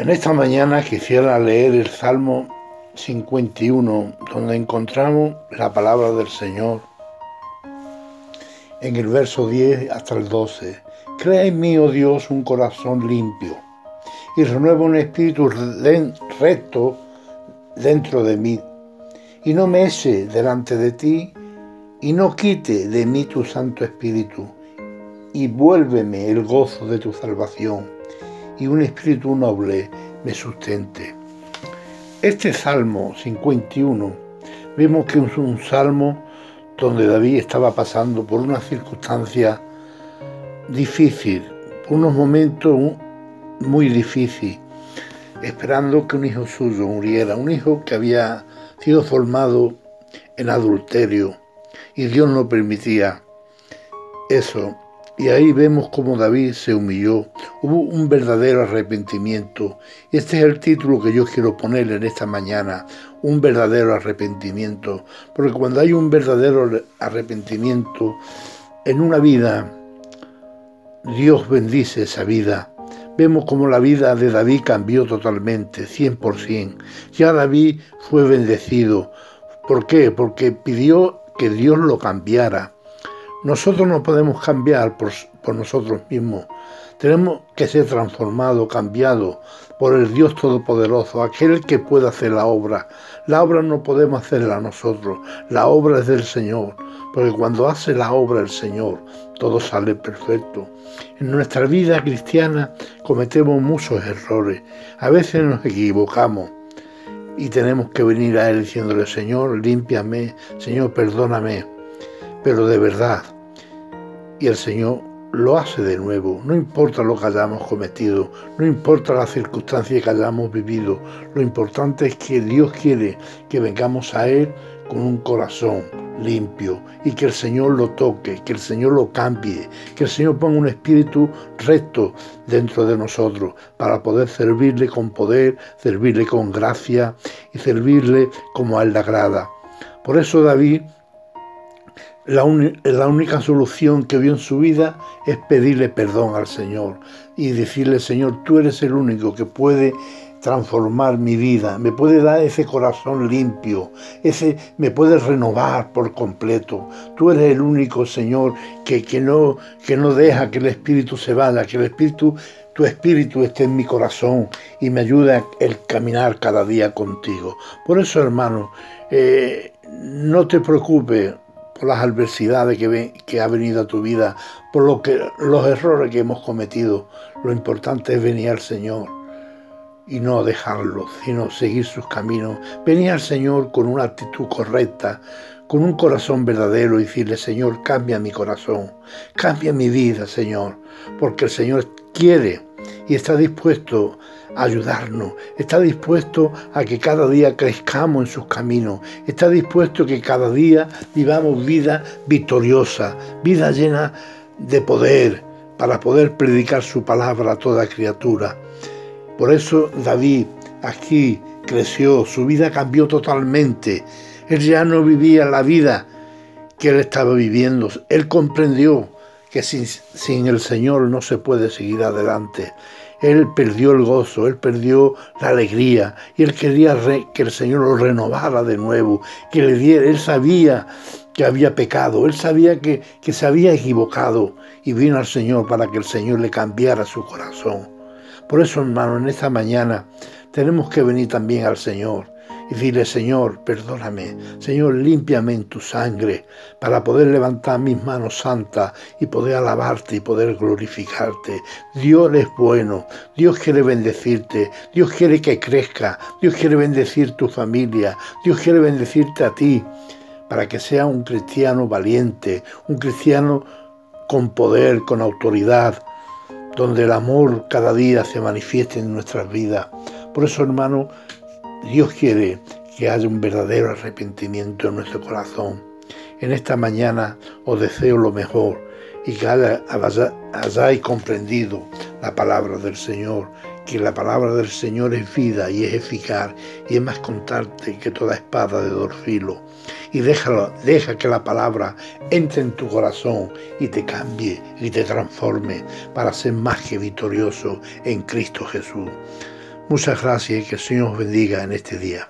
En esta mañana quisiera leer el Salmo 51, donde encontramos la palabra del Señor. En el verso 10 hasta el 12. Crea en mí, oh Dios, un corazón limpio y renueva un espíritu recto dentro de mí. Y no me eche delante de ti y no quite de mí tu Santo Espíritu. Y vuélveme el gozo de tu salvación y un espíritu noble me sustente. Este Salmo 51 vemos que es un salmo donde David estaba pasando por una circunstancia difícil, unos momentos muy difíciles, esperando que un hijo suyo muriera, un hijo que había sido formado en adulterio y Dios no permitía eso. Y ahí vemos cómo David se humilló. Hubo un verdadero arrepentimiento. Este es el título que yo quiero ponerle en esta mañana. Un verdadero arrepentimiento. Porque cuando hay un verdadero arrepentimiento en una vida, Dios bendice esa vida. Vemos cómo la vida de David cambió totalmente, 100%. Ya David fue bendecido. ¿Por qué? Porque pidió que Dios lo cambiara nosotros no podemos cambiar por, nosotros mismos. Tenemos que ser transformados, cambiados por el Dios Todopoderoso, aquel que puede hacer la obra. La obra no podemos hacerla nosotros, la obra es del Señor, porque cuando hace la obra el Señor, todo sale perfecto. En nuestra vida cristiana cometemos muchos errores, a veces nos equivocamos y tenemos que venir a Él diciéndole, Señor, límpiame, Señor, perdóname pero de verdad. Y el Señor lo hace de nuevo, no importa lo que hayamos cometido, no importa las circunstancias que hayamos vivido, lo importante es que Dios quiere que vengamos a Él con un corazón limpio y que el Señor lo toque, que el Señor lo cambie, que el Señor ponga un espíritu recto dentro de nosotros para poder servirle con poder, servirle con gracia y servirle como a Él le agrada. Por eso David la, única solución que vio en su vida es pedirle perdón al Señor y decirle, Señor, tú eres el único que puede transformar mi vida, me puede dar ese corazón limpio, ese me puede renovar por completo. Tú eres el único, Señor, que, que, no, que no deja que el Espíritu se vaya, que el Espíritu, tu Espíritu esté en mi corazón y me ayuda el caminar cada día contigo. Por eso, hermano, eh, no te preocupes por las adversidades que, que ha venido a tu vida, por lo que, los errores que hemos cometido. Lo importante es venir al Señor y no dejarlo, sino seguir sus caminos. Venir al Señor con una actitud correcta, con un corazón verdadero y decirle, Señor, cambia mi corazón, cambia mi vida, Señor, porque el Señor quiere y está dispuesto ayudarnos, está dispuesto a que cada día crezcamos en sus caminos, está dispuesto a que cada día vivamos vida victoriosa, vida llena de poder para poder predicar su palabra a toda criatura. Por eso David aquí creció, su vida cambió totalmente. Él ya no vivía la vida que él estaba viviendo. Él comprendió que sin, sin el Señor no se puede seguir adelante él perdió el gozo, él perdió la alegría y él quería que el Señor lo renovara de nuevo, que le diera, él sabía que había pecado, él sabía que, que se había equivocado y vino al Señor para que el Señor le cambiara su corazón. Por eso, hermano, en esta mañana tenemos que venir también al Señor y dile, Señor, perdóname, Señor, límpiame en tu sangre para poder levantar mis manos santas y poder alabarte y poder glorificarte. Dios es bueno, Dios quiere bendecirte, Dios quiere que crezca, Dios quiere bendecir tu familia, Dios quiere bendecirte a ti para que sea un cristiano valiente, un cristiano con poder, con autoridad, donde el amor cada día se manifieste en nuestras vidas. Por eso, hermano, Dios quiere que haya un verdadero arrepentimiento en nuestro corazón. En esta mañana os deseo lo mejor y que hayáis comprendido la palabra del Señor, que la palabra del Señor es vida y es eficaz y es más contarte que toda espada de dos filos. Y déjalo, deja que la palabra entre en tu corazón y te cambie y te transforme para ser más que victorioso en Cristo Jesús. Muchas gracias y que el Señor os bendiga en este día.